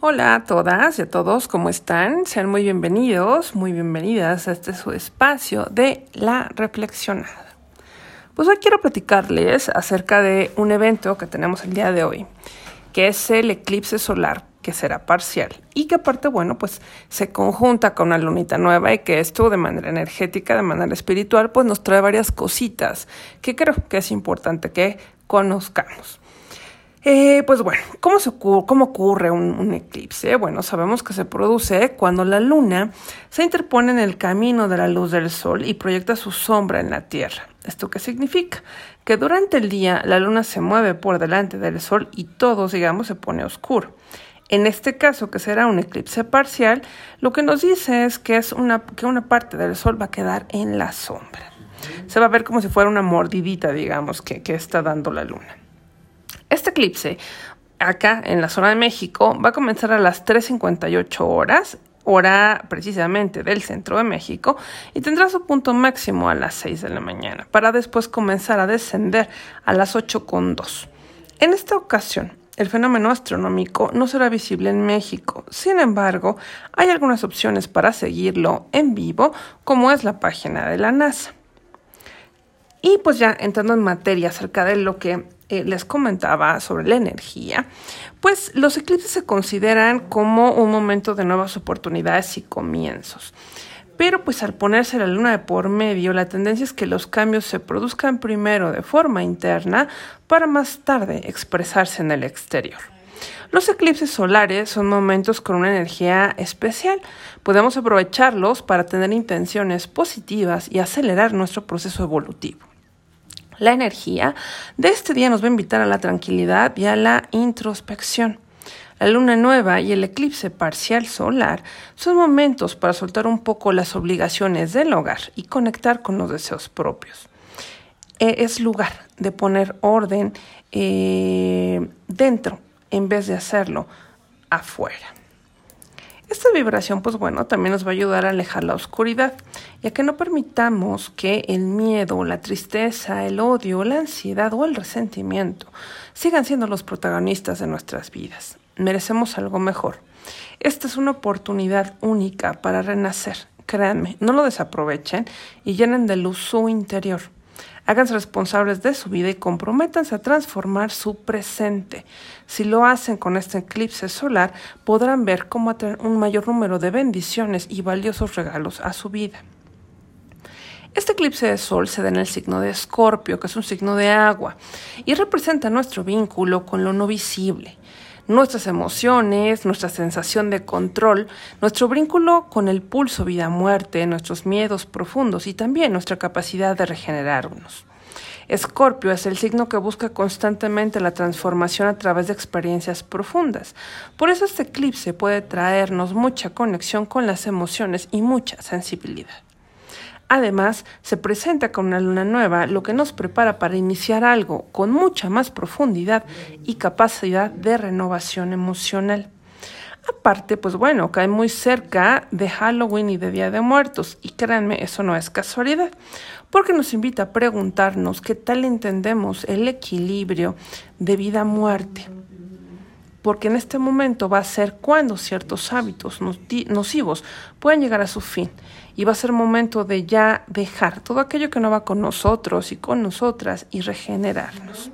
Hola a todas y a todos, ¿cómo están? Sean muy bienvenidos, muy bienvenidas a este su espacio de la reflexionada. Pues hoy quiero platicarles acerca de un evento que tenemos el día de hoy, que es el eclipse solar, que será parcial y que aparte, bueno, pues se conjunta con una lunita nueva y que esto de manera energética, de manera espiritual, pues nos trae varias cositas que creo que es importante que conozcamos. Eh, pues bueno, ¿cómo, se ocurre un, eclipse? Bueno, sabemos que se produce cuando la luna se interpone en el camino de la luz del sol y proyecta su sombra en la Tierra. ¿Esto qué significa? Que durante el día la luna se mueve por delante del sol y todo, digamos, se pone oscuro. En este caso, que será un eclipse parcial, lo que nos dice es que, es una, que una parte del sol va a quedar en la sombra. Se va a ver como si fuera una mordidita, digamos, que, que está dando la luna. Este eclipse, acá en la zona de México, va a comenzar a las 3.58 horas, hora precisamente del centro de México, y tendrá su punto máximo a las 6 de la mañana, para después comenzar a descender a las 8.2. En esta ocasión, el fenómeno astronómico no será visible en México. Sin embargo, hay algunas opciones para seguirlo en vivo, como es la página de la NASA. Y pues ya entrando en materia acerca de lo que eh, les comentaba sobre la energía, pues los eclipses se consideran como un momento de nuevas oportunidades y comienzos. Pero pues al ponerse la luna de por medio, la tendencia es que los cambios se produzcan primero de forma interna para más tarde expresarse en el exterior. Los eclipses solares son momentos con una energía especial. Podemos aprovecharlos para tener intenciones positivas y acelerar nuestro proceso evolutivo. La energía de este día nos va a invitar a la tranquilidad y a la introspección. La luna nueva y el eclipse parcial solar son momentos para soltar un poco las obligaciones del hogar y conectar con los deseos propios. E, es lugar de poner orden eh, dentro en vez de hacerlo afuera. Esta vibración, pues bueno, también nos va a ayudar a alejar la oscuridad, ya que no permitamos que el miedo, la tristeza, el odio, la ansiedad o el resentimiento sigan siendo los protagonistas de nuestras vidas. Merecemos algo mejor. Esta es una oportunidad única para renacer. Créanme, no lo desaprovechen y llenen de luz su interior. Háganse responsables de su vida y comprométanse a transformar su presente. Si lo hacen con este eclipse solar, podrán ver cómo atraer un mayor número de bendiciones y valiosos regalos a su vida. Este eclipse de sol se da en el signo de Escorpio, que es un signo de agua, y representa nuestro vínculo con lo no visible nuestras emociones, nuestra sensación de control, nuestro vínculo con el pulso vida-muerte, nuestros miedos profundos y también nuestra capacidad de regenerarnos. Escorpio es el signo que busca constantemente la transformación a través de experiencias profundas. Por eso este eclipse puede traernos mucha conexión con las emociones y mucha sensibilidad. Además, se presenta con una luna nueva, lo que nos prepara para iniciar algo con mucha más profundidad y capacidad de renovación emocional. Aparte, pues bueno, cae muy cerca de Halloween y de Día de Muertos, y créanme, eso no es casualidad, porque nos invita a preguntarnos qué tal entendemos el equilibrio de vida-muerte porque en este momento va a ser cuando ciertos hábitos nocivos pueden llegar a su fin. Y va a ser momento de ya dejar todo aquello que no va con nosotros y con nosotras y regenerarnos.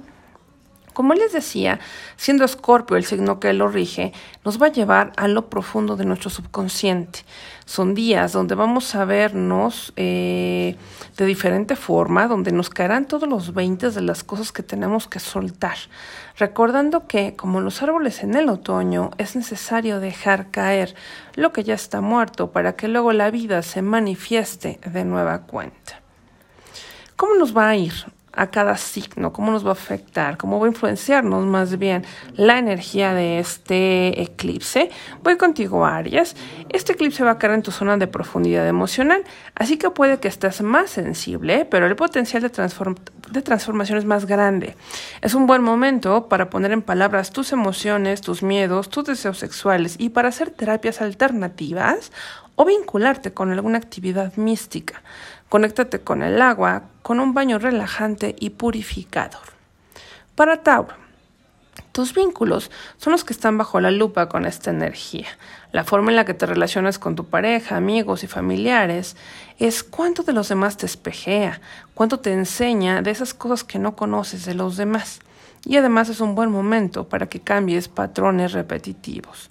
Como les decía, siendo Escorpio el signo que lo rige, nos va a llevar a lo profundo de nuestro subconsciente. Son días donde vamos a vernos eh, de diferente forma, donde nos caerán todos los veintes de las cosas que tenemos que soltar, recordando que, como los árboles en el otoño, es necesario dejar caer lo que ya está muerto para que luego la vida se manifieste de nueva cuenta. ¿Cómo nos va a ir? A cada signo, cómo nos va a afectar, cómo va a influenciarnos más bien la energía de este eclipse. Voy contigo, Aries. Este eclipse va a caer en tu zona de profundidad emocional, así que puede que estés más sensible, pero el potencial de, de transformación es más grande. Es un buen momento para poner en palabras tus emociones, tus miedos, tus deseos sexuales y para hacer terapias alternativas o vincularte con alguna actividad mística. Conéctate con el agua, con un baño relajante y purificador. Para Tauro, Tus vínculos son los que están bajo la lupa con esta energía. La forma en la que te relacionas con tu pareja, amigos y familiares es cuánto de los demás te espejea, cuánto te enseña de esas cosas que no conoces de los demás. Y además es un buen momento para que cambies patrones repetitivos.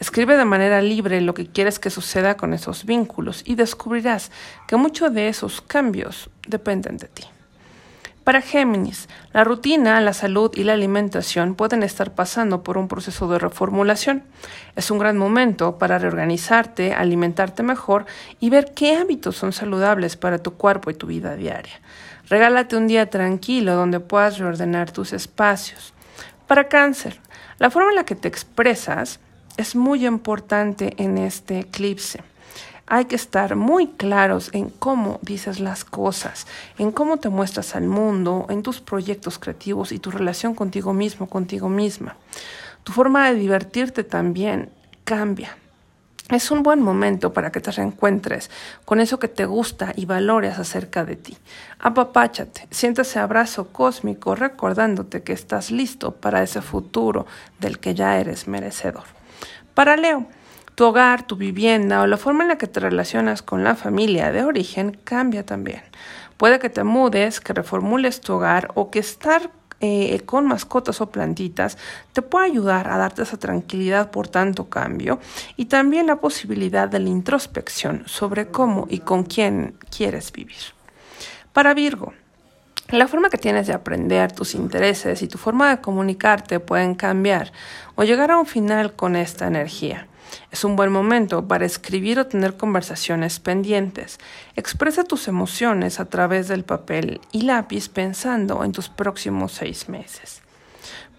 Escribe de manera libre lo que quieres que suceda con esos vínculos y descubrirás que muchos de esos cambios dependen de ti. Para Géminis, la rutina, la salud y la alimentación pueden estar pasando por un proceso de reformulación. Es un gran momento para reorganizarte, alimentarte mejor y ver qué hábitos son saludables para tu cuerpo y tu vida diaria. Regálate un día tranquilo donde puedas reordenar tus espacios. Para cáncer, la forma en la que te expresas es muy importante en este eclipse hay que estar muy claros en cómo dices las cosas, en cómo te muestras al mundo, en tus proyectos creativos y tu relación contigo mismo, contigo misma. Tu forma de divertirte también cambia. Es un buen momento para que te reencuentres con eso que te gusta y valores acerca de ti. Apapáchate, ese abrazo cósmico recordándote que estás listo para ese futuro del que ya eres merecedor. Para Leo, tu hogar, tu vivienda o la forma en la que te relacionas con la familia de origen cambia también. Puede que te mudes, que reformules tu hogar o que estar eh, con mascotas o plantitas te pueda ayudar a darte esa tranquilidad por tanto cambio y también la posibilidad de la introspección sobre cómo y con quién quieres vivir. Para Virgo, la forma que tienes de aprender, tus intereses y tu forma de comunicarte pueden cambiar o llegar a un final con esta energía. Es un buen momento para escribir o tener conversaciones pendientes. Expresa tus emociones a través del papel y lápiz pensando en tus próximos seis meses.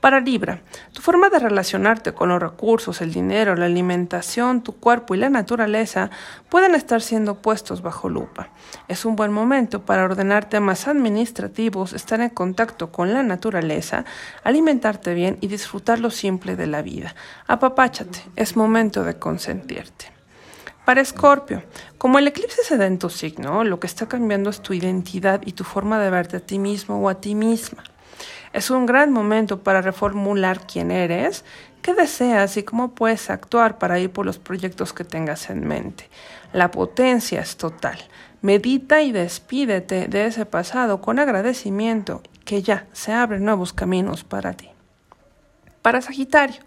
Para Libra, tu forma de relacionarte con los recursos, el dinero, la alimentación, tu cuerpo y la naturaleza pueden estar siendo puestos bajo lupa. Es un buen momento para ordenar temas administrativos, estar en contacto con la naturaleza, alimentarte bien y disfrutar lo simple de la vida. Apapáchate, es momento de consentirte. Para Escorpio, como el eclipse se da en tu signo, lo que está cambiando es tu identidad y tu forma de verte a ti mismo o a ti misma. Es un gran momento para reformular quién eres, qué deseas y cómo puedes actuar para ir por los proyectos que tengas en mente. La potencia es total. Medita y despídete de ese pasado con agradecimiento que ya se abren nuevos caminos para ti. Para Sagitario,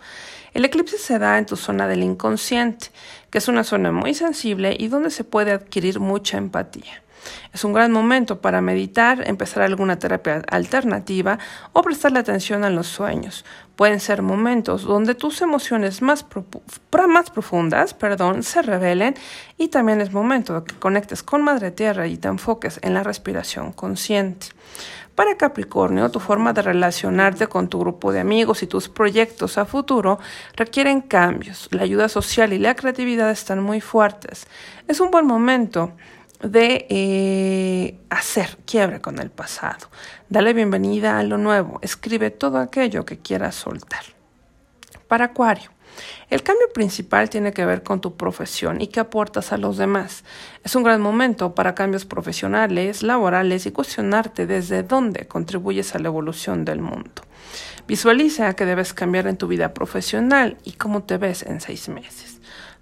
el eclipse se da en tu zona del inconsciente, que es una zona muy sensible y donde se puede adquirir mucha empatía. Es un gran momento para meditar, empezar alguna terapia alternativa o prestarle atención a los sueños. Pueden ser momentos donde tus emociones más, profundas perdón, se revelen y también es momento de que conectes con Madre Tierra y te enfoques en la respiración consciente. Para Capricornio, tu forma de relacionarte con tu grupo de amigos y tus proyectos a futuro requieren cambios. La ayuda social y la creatividad están muy fuertes. Es un buen momento de eh, hacer quiebre con el pasado. Dale bienvenida a lo nuevo. Escribe todo aquello que quieras soltar. Para Acuario. El cambio principal tiene que ver con tu profesión y qué aportas a los demás. Es un gran momento para cambios profesionales, laborales y cuestionarte desde dónde contribuyes a la evolución del mundo. Visualiza que debes cambiar en tu vida profesional y cómo te ves en seis meses.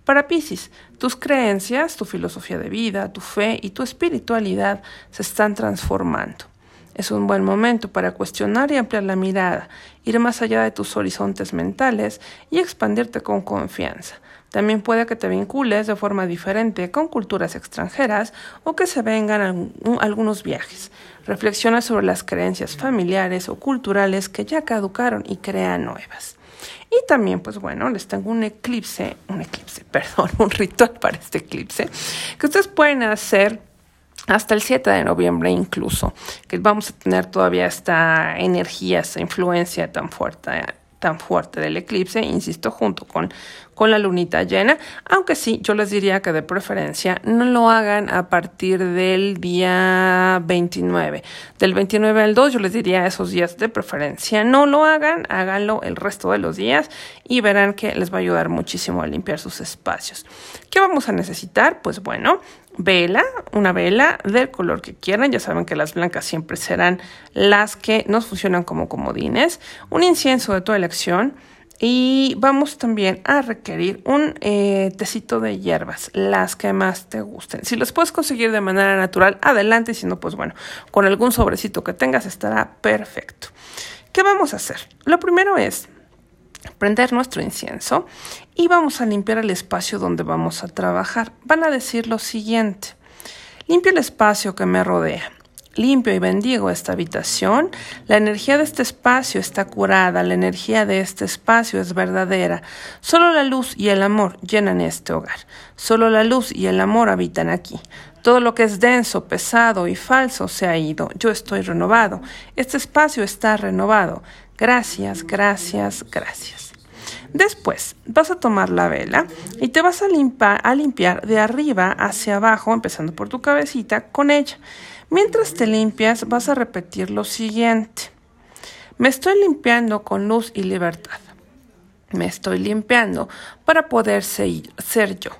Para Pisces, tus creencias, tu filosofía de vida, tu fe y tu espiritualidad se están transformando. Es un buen momento para cuestionar y ampliar la mirada, ir más allá de tus horizontes mentales y expandirte con confianza. También puede que te vincules de forma diferente con culturas extranjeras o que se vengan algunos viajes. Reflexiona sobre las creencias familiares o culturales que ya caducaron y crea nuevas. Y también, pues bueno, les tengo un eclipse, un eclipse, perdón, un ritual para este eclipse, que ustedes pueden hacer hasta el 7 de noviembre incluso, que vamos a tener todavía esta energía, esta influencia tan fuerte tan fuerte del eclipse, insisto, junto con, con la lunita llena, aunque sí, yo les diría que de preferencia no lo hagan a partir del día 29. Del 29 al 2 yo les diría esos días de preferencia no lo hagan, háganlo el resto de los días y verán que les va a ayudar muchísimo a limpiar sus espacios. ¿Qué vamos a necesitar? Pues bueno, vela, una vela del color que quieran. Ya saben que las blancas siempre serán las que nos funcionan como comodines. Un incienso de tu elección. Y vamos también a requerir un eh, tecito de hierbas, las que más te gusten. Si las puedes conseguir de manera natural, adelante. Si no, pues bueno, con algún sobrecito que tengas estará perfecto. ¿Qué vamos a hacer? Lo primero es prender nuestro incienso y vamos a limpiar el espacio donde vamos a trabajar. Van a decir lo siguiente. Limpio el espacio que me rodea. Limpio y bendigo esta habitación. La energía de este espacio está curada, la energía de este espacio es verdadera. Solo la luz y el amor llenan este hogar. Solo la luz y el amor habitan aquí. Todo lo que es denso, pesado y falso se ha ido. Yo estoy renovado. Este espacio está renovado. Gracias, gracias, gracias. Después vas a tomar la vela y te vas a, a limpiar de arriba hacia abajo, empezando por tu cabecita, con ella. Mientras te limpias, vas a repetir lo siguiente. Me estoy limpiando con luz y libertad. Me estoy limpiando para poder ser yo.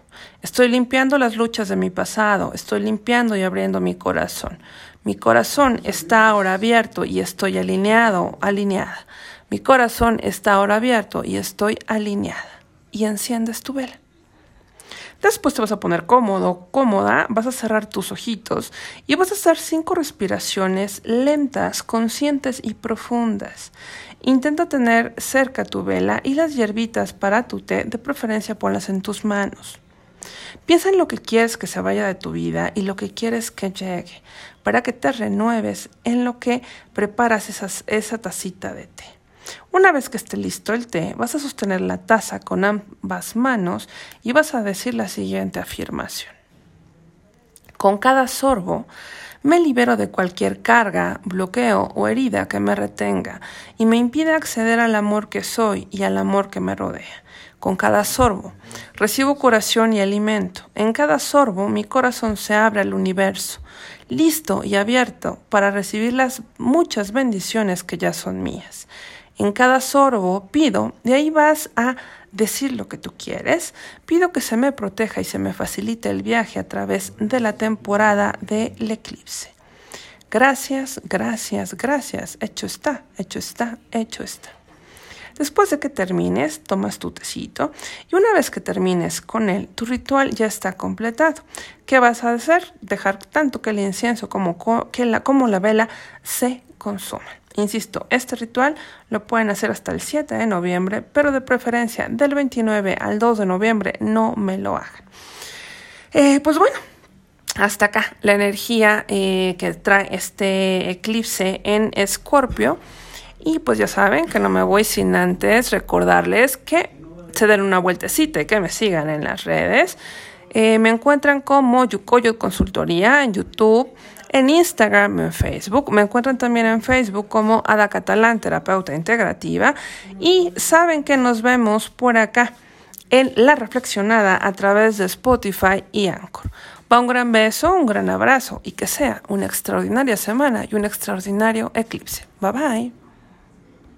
Estoy limpiando las luchas de mi pasado. Estoy limpiando y abriendo mi corazón. Mi corazón está ahora abierto y estoy alineado, alineada. Mi corazón está ahora abierto y estoy alineada. Y enciendes tu vela. Después te vas a poner cómodo, cómoda, vas a cerrar tus ojitos y vas a hacer cinco respiraciones lentas, conscientes y profundas. Intenta tener cerca tu vela y las hierbitas para tu té, de preferencia ponlas en tus manos. Piensa en lo que quieres que se vaya de tu vida y lo que quieres que llegue, para que te renueves en lo que preparas esa tacita de té. Una vez que esté listo el té, vas a sostener la taza con ambas manos y vas a decir la siguiente afirmación. Con cada sorbo, me libero de cualquier carga, bloqueo o herida que me retenga y me impide acceder al amor que soy y al amor que me rodea. Con cada sorbo, recibo curación y alimento. En cada sorbo, mi corazón se abre al universo, listo y abierto para recibir las muchas bendiciones que ya son mías. En cada sorbo pido, de ahí vas a decir lo que tú quieres, pido que se me proteja y se me facilite el viaje a través de la temporada del eclipse. Gracias, gracias, gracias. Hecho está, hecho está, hecho está. Después de que termines, tomas tu tecito y una vez que termines con él, tu ritual ya está completado. ¿Qué vas a hacer? Dejar tanto que el incienso como, que la, como la vela se consuman. Insisto, este ritual lo pueden hacer hasta el 7 de noviembre, pero de preferencia del 29 al 2 de noviembre no me lo hagan. Eh, pues bueno, hasta acá la energía eh, que trae este eclipse en Escorpio. Y pues ya saben que no me voy sin antes recordarles que se den una vueltecita y que me sigan en las redes. Eh, me encuentran como Yukoyo Consultoría en YouTube, en Instagram, en Facebook. Me encuentran también en Facebook como Ada Catalán, terapeuta integrativa. Y saben que nos vemos por acá en La Reflexionada a través de Spotify y Anchor. Va un gran beso, un gran abrazo y que sea una extraordinaria semana y un extraordinario eclipse. Bye bye.